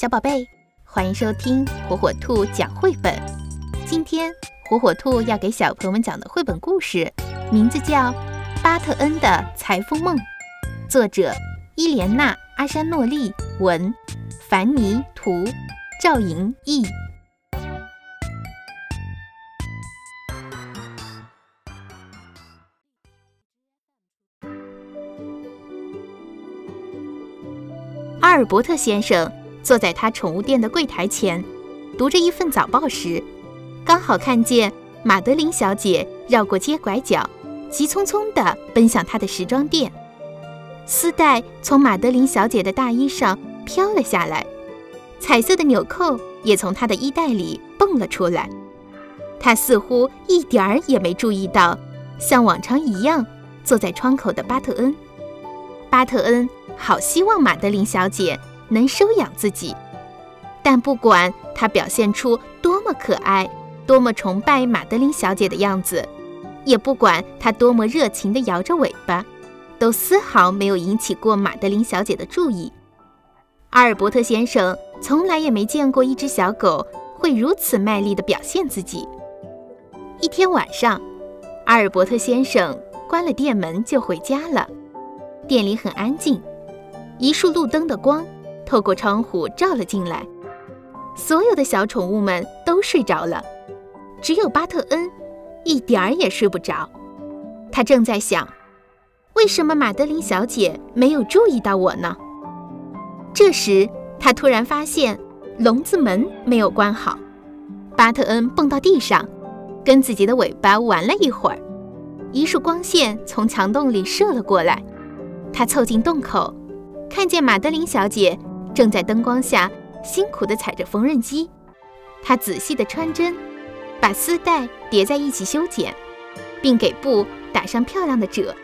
小宝贝，欢迎收听火火兔讲绘本。今天火火兔要给小朋友们讲的绘本故事，名字叫《巴特恩的裁缝梦》，作者伊莲娜·阿山诺利文，凡尼图，赵莹译。阿尔伯特先生坐在他宠物店的柜台前，读着一份早报时，刚好看见马德琳小姐绕过街拐角，急匆匆地奔向她的时装店。丝带从马德琳小姐的大衣上飘了下来，彩色的纽扣也从她的衣袋里蹦了出来。她似乎一点儿也没注意到，像往常一样坐在窗口的巴特恩。巴特恩。好希望马德琳小姐能收养自己，但不管他表现出多么可爱、多么崇拜马德琳小姐的样子，也不管他多么热情地摇着尾巴，都丝毫没有引起过马德琳小姐的注意。阿尔伯特先生从来也没见过一只小狗会如此卖力地表现自己。一天晚上，阿尔伯特先生关了店门就回家了，店里很安静。一束路灯的光透过窗户照了进来，所有的小宠物们都睡着了，只有巴特恩一点儿也睡不着。他正在想，为什么马德琳小姐没有注意到我呢？这时，他突然发现笼子门没有关好。巴特恩蹦到地上，跟自己的尾巴玩了一会儿，一束光线从墙洞里射了过来，他凑近洞口。看见马德琳小姐正在灯光下辛苦地踩着缝纫机，她仔细地穿针，把丝带叠在一起修剪，并给布打上漂亮的褶。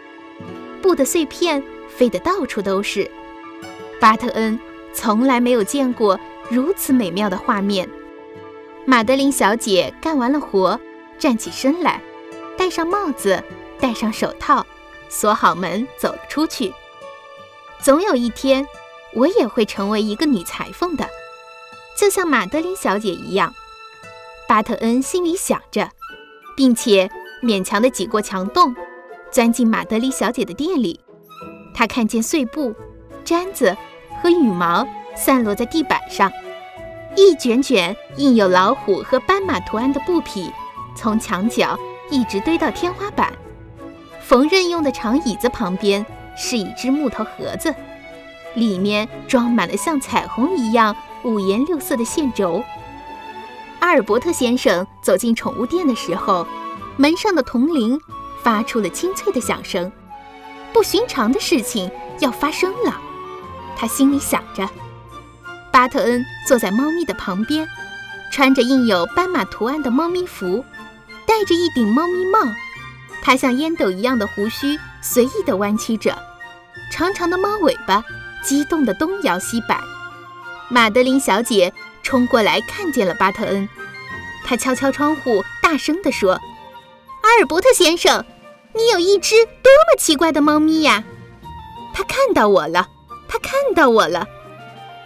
布的碎片飞得到处都是。巴特恩从来没有见过如此美妙的画面。马德琳小姐干完了活，站起身来，戴上帽子，戴上手套，锁好门，走了出去。总有一天，我也会成为一个女裁缝的，就像马德琳小姐一样。巴特恩心里想着，并且勉强地挤过墙洞，钻进马德琳小姐的店里。他看见碎布、毡子和羽毛散落在地板上，一卷卷印有老虎和斑马图案的布匹从墙角一直堆到天花板。缝纫用的长椅子旁边。是一只木头盒子，里面装满了像彩虹一样五颜六色的线轴。阿尔伯特先生走进宠物店的时候，门上的铜铃发出了清脆的响声，不寻常的事情要发生了。他心里想着。巴特恩坐在猫咪的旁边，穿着印有斑马图案的猫咪服，戴着一顶猫咪帽。他像烟斗一样的胡须随意地弯曲着，长长的猫尾巴激动地东摇西摆。马德琳小姐冲过来看见了巴特恩，她敲敲窗户，大声地说：“阿尔伯特先生，你有一只多么奇怪的猫咪呀！”他看到我了，他看到我了。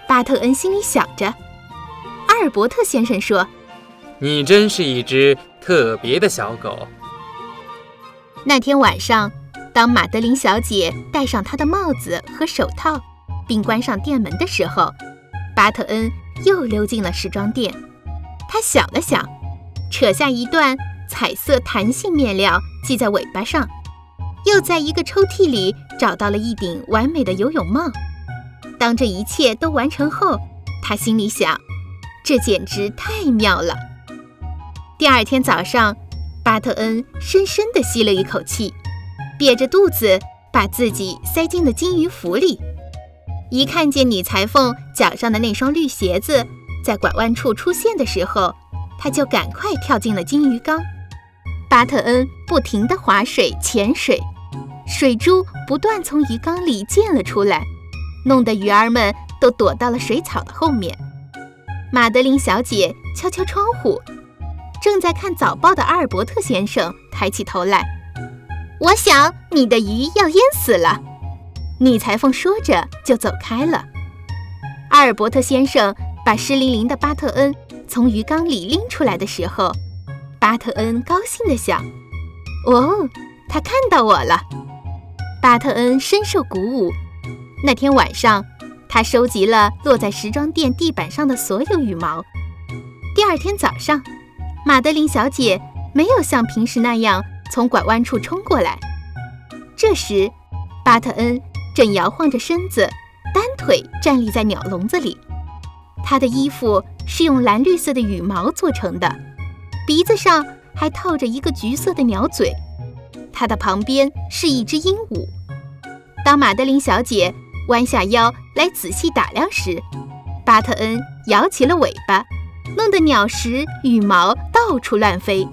巴特恩心里想着。阿尔伯特先生说：“你真是一只特别的小狗。”那天晚上，当马德琳小姐戴上她的帽子和手套，并关上店门的时候，巴特恩又溜进了时装店。他想了想，扯下一段彩色弹性面料系在尾巴上，又在一个抽屉里找到了一顶完美的游泳帽。当这一切都完成后，他心里想：这简直太妙了。第二天早上。巴特恩深深地吸了一口气，瘪着肚子把自己塞进了金鱼服里。一看见女裁缝脚上的那双绿鞋子在拐弯处出现的时候，他就赶快跳进了金鱼缸。巴特恩不停地划水潜水，水珠不断从鱼缸里溅了出来，弄得鱼儿们都躲到了水草的后面。马德琳小姐敲敲窗户。正在看早报的阿尔伯特先生抬起头来，我想你的鱼要淹死了。女裁缝说着就走开了。阿尔伯特先生把湿淋淋的巴特恩从鱼缸里拎出来的时候，巴特恩高兴地想：“哦，他看到我了。”巴特恩深受鼓舞。那天晚上，他收集了落在时装店地板上的所有羽毛。第二天早上，马德琳小姐没有像平时那样从拐弯处冲过来。这时，巴特恩正摇晃着身子，单腿站立在鸟笼子里。他的衣服是用蓝绿色的羽毛做成的，鼻子上还套着一个橘色的鸟嘴。他的旁边是一只鹦鹉。当马德琳小姐弯下腰来仔细打量时，巴特恩摇起了尾巴，弄得鸟食羽毛到处乱飞。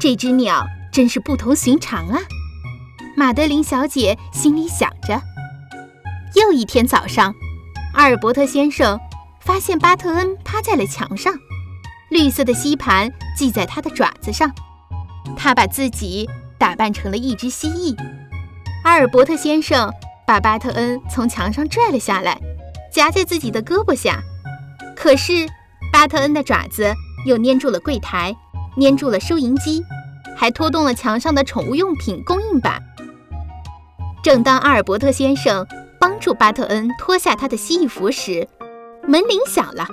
这只鸟真是不同寻常啊！马德琳小姐心里想着。又一天早上，阿尔伯特先生。发现巴特恩趴在了墙上，绿色的吸盘系在他的爪子上。他把自己打扮成了一只蜥蜴。阿尔伯特先生把巴特恩从墙上拽了下来，夹在自己的胳膊下。可是巴特恩的爪子又粘住了柜台，粘住了收银机，还拖动了墙上的宠物用品供应板。正当阿尔伯特先生帮助巴特恩脱下他的蜥蜴服时，门铃响了，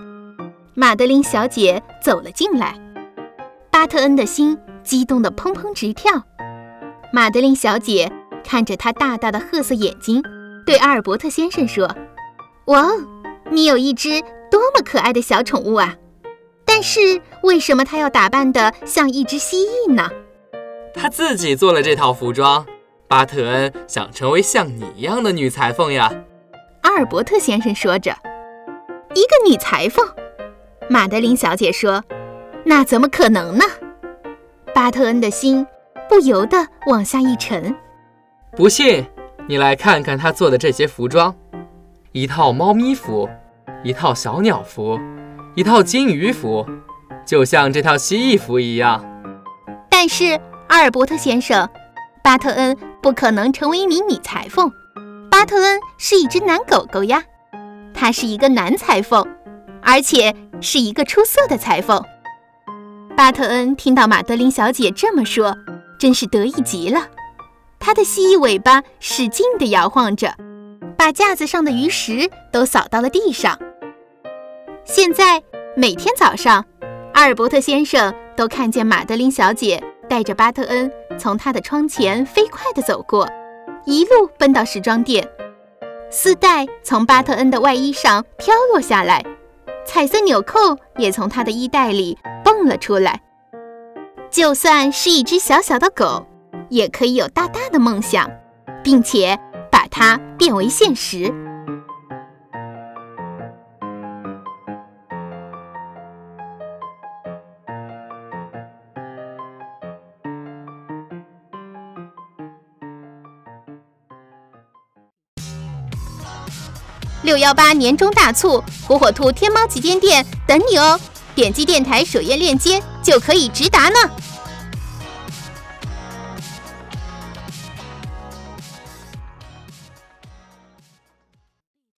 马德琳小姐走了进来。巴特恩的心激动得砰砰直跳。马德琳小姐看着他大大的褐色眼睛，对阿尔伯特先生说：“哇哦，你有一只多么可爱的小宠物啊！但是为什么它要打扮得像一只蜥蜴呢？”他自己做了这套服装。巴特恩想成为像你一样的女裁缝呀。阿尔伯特先生说着。一个女裁缝，马德琳小姐说：“那怎么可能呢？”巴特恩的心不由得往下一沉。不信，你来看看他做的这些服装：一套猫咪服，一套小鸟服，一套金鱼服，就像这套蜥蜴服一样。但是，阿尔伯特先生，巴特恩不可能成为一名女裁缝。巴特恩是一只男狗狗呀。他是一个男裁缝，而且是一个出色的裁缝。巴特恩听到马德琳小姐这么说，真是得意极了。他的蜥蜴尾巴使劲地摇晃着，把架子上的鱼食都扫到了地上。现在每天早上，阿尔伯特先生都看见马德琳小姐带着巴特恩从他的窗前飞快地走过，一路奔到时装店。丝带从巴特恩的外衣上飘落下来，彩色纽扣也从他的衣袋里蹦了出来。就算是一只小小的狗，也可以有大大的梦想，并且把它变为现实。六幺八年终大促，火火兔天猫旗舰店等你哦！点击电台首页链接就可以直达呢。